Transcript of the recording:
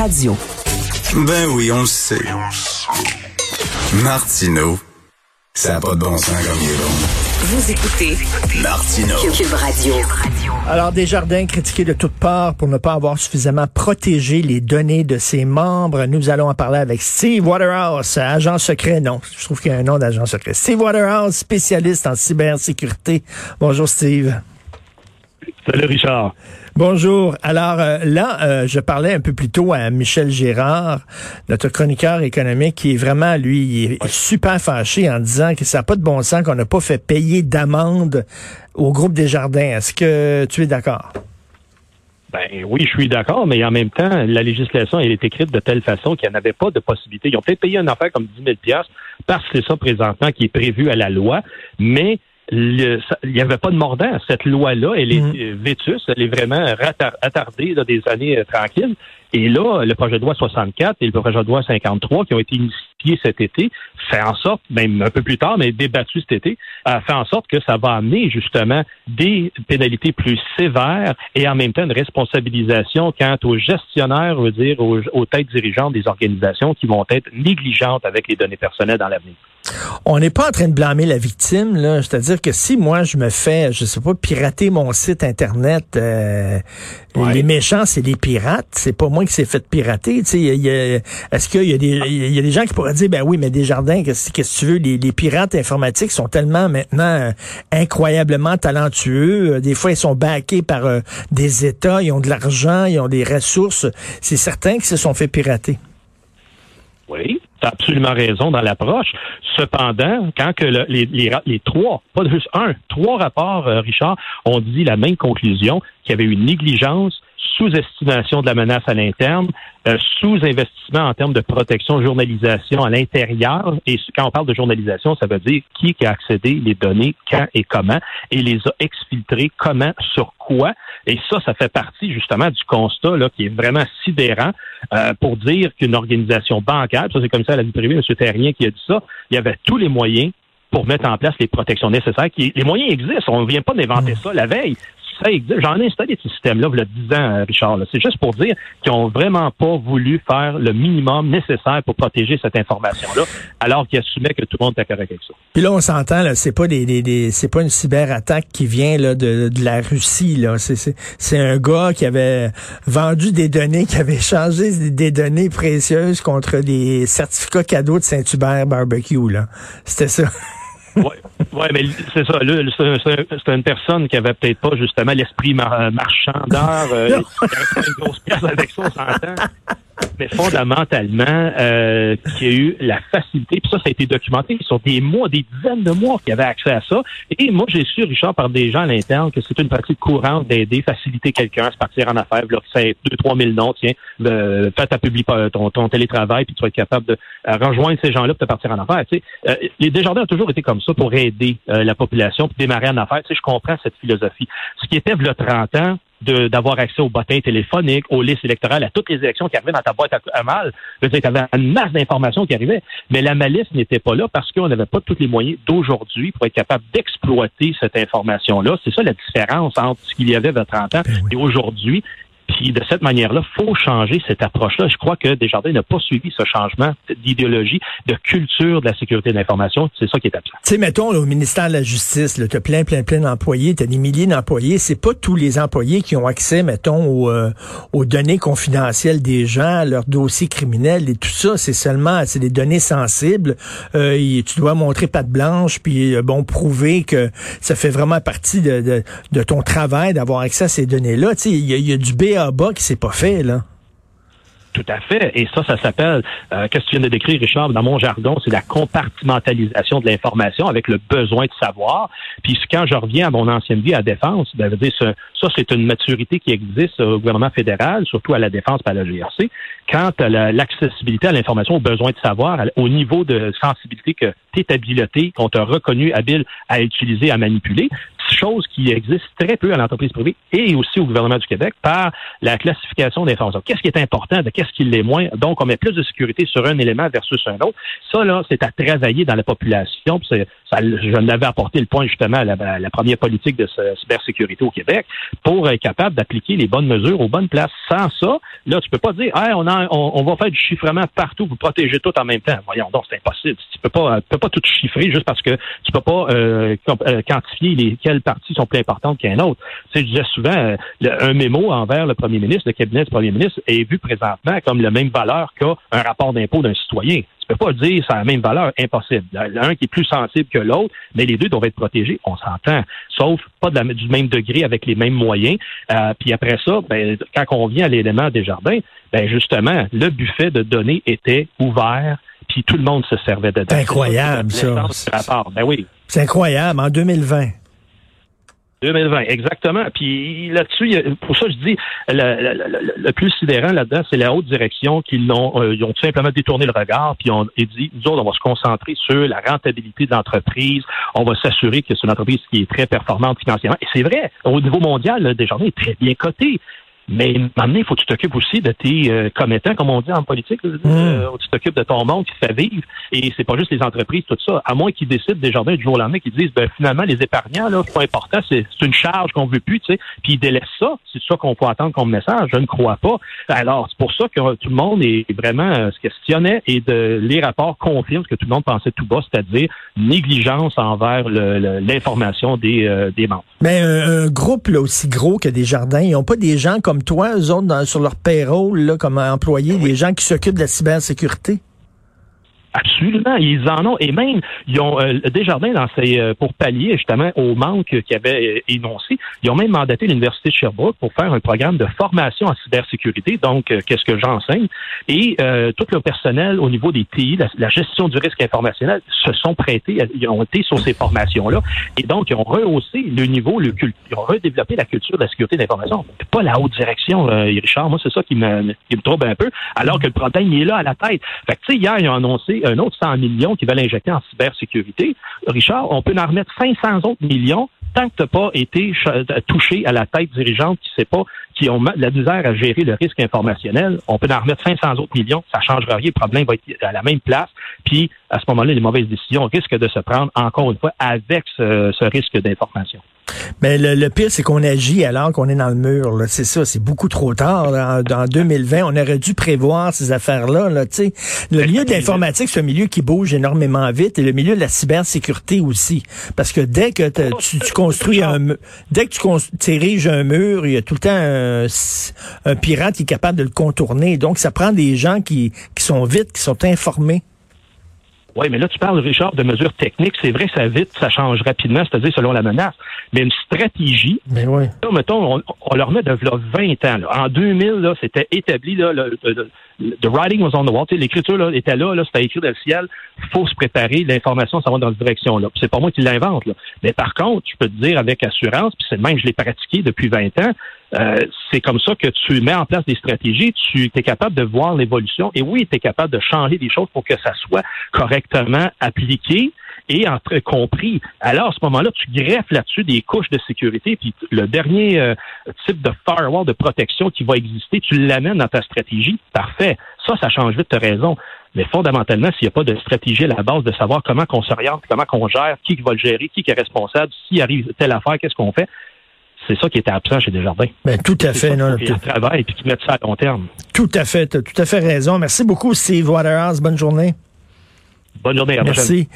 Radio. Ben oui, on le sait. Martineau, ça n'a pas de bon sens comme il est bon. Vous écoutez Martineau. Cube Radio. Alors, Desjardins critiqués de toutes parts pour ne pas avoir suffisamment protégé les données de ses membres. Nous allons en parler avec Steve Waterhouse, agent secret. Non, je trouve qu'il y a un nom d'agent secret. Steve Waterhouse, spécialiste en cybersécurité. Bonjour, Steve. Salut, Richard. Bonjour. Alors euh, là, euh, je parlais un peu plus tôt à Michel Gérard, notre chroniqueur économique, qui est vraiment, lui, il est super fâché en disant que ça n'a pas de bon sens qu'on n'a pas fait payer d'amende au groupe Desjardins. Est-ce que tu es d'accord? Ben oui, je suis d'accord, mais en même temps, la législation elle est écrite de telle façon qu'il n'y en avait pas de possibilité. Ils ont peut-être payé une affaire comme 10 000 parce que c'est ça présentement qui est prévu à la loi, mais il n'y avait pas de mordant. Cette loi-là, elle est mm. vétuste, elle est vraiment attardée là, des années euh, tranquilles. Et là, le projet de loi 64 et le projet de loi 53 qui ont été initiés cet été fait en sorte, même un peu plus tard, mais débattu cet été, a fait en sorte que ça va amener justement des pénalités plus sévères et en même temps une responsabilisation quant aux gestionnaires, veut dire aux, aux têtes dirigeantes des organisations qui vont être négligentes avec les données personnelles dans l'avenir. On n'est pas en train de blâmer la victime, là. C'est-à-dire que si moi je me fais, je sais pas, pirater mon site internet, euh, les méchants c'est les pirates, c'est pas moi qui s'est fait pirater. est-ce qu'il y a des, il y a des gens qui pourraient dire, ben oui, mais Desjardins, qu'est-ce que tu veux, les, pirates informatiques sont tellement maintenant euh, incroyablement talentueux. Euh, des fois ils sont backés par des États, ils ont de l'argent, ils ont des ressources. C'est certain qu'ils se sont fait pirater. Oui, tu as absolument raison dans l'approche. Cependant, quand que les, trois, pas juste un, trois rapports, euh, Richard, ont dit la même conclusion, qu'il y avait une négligence, sous-estimation de la menace à l'interne, euh, sous-investissement en termes de protection, journalisation à l'intérieur. Et quand on parle de journalisation, ça veut dire qui, qui a accédé les données, quand et comment, et les a exfiltrées comment, sur quoi. Et ça, ça fait partie justement du constat là, qui est vraiment sidérant euh, pour dire qu'une organisation bancaire, ça c'est comme ça à la vie privée, M. Terrien qui a dit ça, il y avait tous les moyens pour mettre en place les protections nécessaires. les moyens existent. On ne vient pas d'inventer hmm. ça la veille. J'en ai installé ce système-là, y a 10 ans, euh, Richard. C'est juste pour dire qu'ils ont vraiment pas voulu faire le minimum nécessaire pour protéger cette information-là, alors qu'ils assumaient que tout le monde était correct avec ça. Puis là, on s'entend, c'est pas des, des, c'est pas une cyberattaque qui vient là, de, de la Russie. C'est, un gars qui avait vendu des données, qui avait changé des données précieuses contre des certificats cadeaux de Saint-Hubert Barbecue. Là. C'était ça. Oui, ouais, mais c'est ça. C'est une personne qui avait peut-être pas justement l'esprit marchandeur. Euh, il avait une grosse pièce avec ça, on s'entend mais fondamentalement, euh, qui a eu la facilité, puis ça, ça a été documenté sur des mois, des dizaines de mois qui avaient accès à ça. Et moi, j'ai su, Richard, par des gens à l'interne, que c'est une pratique courante d'aider, faciliter quelqu'un à se partir en affaires. Là, c'est 2-3 000 noms, tiens, euh, fais ta publi, ton, télétravail, puis tu vas être capable de euh, rejoindre ces gens-là pour te partir en affaires. Tu sais. Euh, les Desjardins ont toujours été comme ça pour aider euh, la population, puis démarrer en affaires. Tu sais, je comprends cette philosophie. Ce qui était, y a 30 ans, d'avoir accès aux bottins téléphoniques, aux listes électorales, à toutes les élections qui arrivaient dans ta boîte à, mal. Tu avais une masse d'informations qui arrivaient, mais la malice n'était pas là parce qu'on n'avait pas tous les moyens d'aujourd'hui pour être capable d'exploiter cette information-là. C'est ça la différence entre ce qu'il y avait il y a 30 ans ben et aujourd'hui. De cette manière-là, faut changer cette approche-là. Je crois que Desjardins n'a pas suivi ce changement d'idéologie, de culture de la sécurité de l'information. C'est ça qui est absent. Tu sais, mettons, au ministère de la Justice, tu as plein, plein, plein d'employés, tu as des milliers d'employés. C'est pas tous les employés qui ont accès, mettons, aux, euh, aux données confidentielles des gens, leurs dossiers criminels et tout ça. C'est seulement, c'est des données sensibles. Euh, tu dois montrer patte blanche, puis euh, bon, prouver que ça fait vraiment partie de, de, de ton travail d'avoir accès à ces données-là. Tu sais, il y, y, a du BA bas qui s'est pas fait, là. Tout à fait. Et ça, ça s'appelle, euh, qu'est-ce que tu viens de décrire, Richard, dans mon jargon, c'est la compartimentalisation de l'information avec le besoin de savoir. Puis quand je reviens à mon ancienne vie à la défense, ben, ça, c'est une maturité qui existe au gouvernement fédéral, surtout à la défense par la GRC. Quant à l'accessibilité à l'information, au besoin de savoir, au niveau de sensibilité que tu es habilité, qu'on t'a reconnu habile à utiliser, à manipuler, chose qui existe très peu à l'entreprise privée et aussi au gouvernement du Québec par la classification d'informations. Qu'est-ce qui est important, de qu'est-ce qui l'est moins? Donc, on met plus de sécurité sur un élément versus un autre. Ça, là, c'est à travailler dans la population. Je l'avais apporté le point justement à la, première politique de cybersécurité au Québec pour être capable d'appliquer les bonnes mesures aux bonnes places. Sans ça, là, tu peux pas dire, hey, on, va faire du chiffrement partout, vous protégez tout en même temps. Voyons donc, c'est impossible. Tu peux pas, tu peux pas tout chiffrer juste parce que tu peux pas euh, euh, quantifier lesquelles parties sont plus importantes qu'un autre. Tu sais, je disais souvent, euh, un mémo envers le premier ministre, le cabinet du premier ministre, est vu présentement comme la même valeur qu'un rapport d'impôt d'un citoyen. Tu peux pas dire ça a la même valeur, impossible. L'un qui est plus sensible que l'autre, mais les deux doivent être protégés, on s'entend. Sauf pas du même degré avec les mêmes moyens. puis après ça, ben, quand on vient à l'élément des jardins, ben justement, le buffet de données était ouvert puis tout le monde se servait dedans. C'est incroyable, ça. Ben oui. C'est incroyable, en 2020. 2020, exactement. Puis là-dessus, pour ça, je dis, le, plus sidérant là-dedans, c'est la haute direction qui l'ont, euh, ils ont tout simplement détourné le regard, puis ont dit, nous autres, on va se concentrer sur la rentabilité de l'entreprise, on va s'assurer que c'est une entreprise qui est très performante financièrement. Et c'est vrai, au niveau mondial, Desjardins est très bien coté. Mais maintenant, il faut que tu t'occupes aussi de tes euh, commettants, comme on dit en politique. Là, mm. euh, tu t'occupes de ton monde qui fait vivre. Et c'est pas juste les entreprises, tout ça. À moins qu'ils décident des jardins du jour au lendemain, qu'ils disent, ben, finalement, les épargnants, là, c'est pas important, c'est une charge qu'on veut plus, tu sais. Puis ils délaissent ça. C'est ça qu'on peut attendre comme message. Je ne crois pas. Alors, c'est pour ça que tout le monde est vraiment euh, se questionnait et de, les rapports confirment ce que tout le monde pensait tout bas, c'est-à-dire négligence envers l'information des, euh, des membres. Mais un, groupe là, aussi gros que des jardins, ils n'ont pas des gens comme toi, eux autres, sur leur payroll, là, comme employés, des gens qui s'occupent de la cybersécurité? Absolument, ils en ont et même ils ont euh, Desjardins dans ses, euh, pour pallier justement au manque qu'ils avaient euh, énoncé, ils ont même mandaté l'université de Sherbrooke pour faire un programme de formation en cybersécurité. Donc euh, qu'est-ce que j'enseigne? Et tout le personnel au niveau des TI, la, gestion du risque informationnel se sont prêtés, ils ont été sur ces formations là et donc ils ont rehaussé le niveau, le ils ont redéveloppé la culture de la sécurité d'information. Pas la haute direction, Richard. Moi c'est ça qui me qui me trouble un peu, alors que le problème il est là à la tête. Fait que tu sais hier ils ont annoncé un autre 100 millions qui veulent injecter en cybersécurité. Richard, on peut en remettre 500 autres millions tant que tu n'as pas été touché à la tête dirigeante qui sait pas, qui ont la misère à gérer le risque informationnel, on peut en remettre 500 autres millions, ça ne changera rien, le problème va être à la même place, puis à ce moment-là, les mauvaises décisions risquent de se prendre, encore une fois, avec ce risque d'information. Mais le, pire, c'est qu'on agit alors qu'on est dans le mur. C'est ça, c'est beaucoup trop tard. En, 2020, on aurait dû prévoir ces affaires-là. Là, le milieu de l'informatique, c'est un milieu qui bouge énormément vite et le milieu de la cybersécurité aussi. Parce que dès que tu, construis un dès que tu ériges un mur, il y a tout le temps un, un pirate qui est capable de le contourner. Donc, ça prend des gens qui, qui sont vite, qui sont informés. Oui, mais là, tu parles, Richard, de mesures techniques. C'est vrai, ça vite, ça change rapidement, c'est-à-dire selon la menace. Mais une stratégie, mais là, mettons, on, leur met de là, 20 ans. Là. En 2000, là, c'était établi, là, le, the writing was on the wall. L'écriture là, était là, là c'était écrit dans le ciel. Il faut se préparer. L'information, ça va dans cette direction-là. C'est pas moi qui l'invente. Mais par contre, je peux te dire avec assurance, puis c'est même je l'ai pratiqué depuis 20 ans, euh, c'est comme ça que tu mets en place des stratégies, tu es capable de voir l'évolution et oui, tu es capable de changer des choses pour que ça soit correctement appliqué et entre compris. Alors, à ce moment-là, tu greffes là-dessus des couches de sécurité, puis le dernier euh, type de firewall de protection qui va exister, tu l'amènes dans ta stratégie. Parfait. Ça, ça change vite, tu raison. Mais fondamentalement, s'il n'y a pas de stratégie à la base de savoir comment qu'on s'oriente, comment qu'on gère, qui va le gérer, qui est responsable, s'il arrive telle affaire, qu'est-ce qu'on fait, c'est ça qui était absent chez Desjardins. Ben, tout à fait. Non, tout... travail, puis tu mets ça à long terme. Tout à fait. Tu as tout à fait raison. Merci beaucoup, Steve Waterhouse. Bonne journée. Bonne journée. À Merci.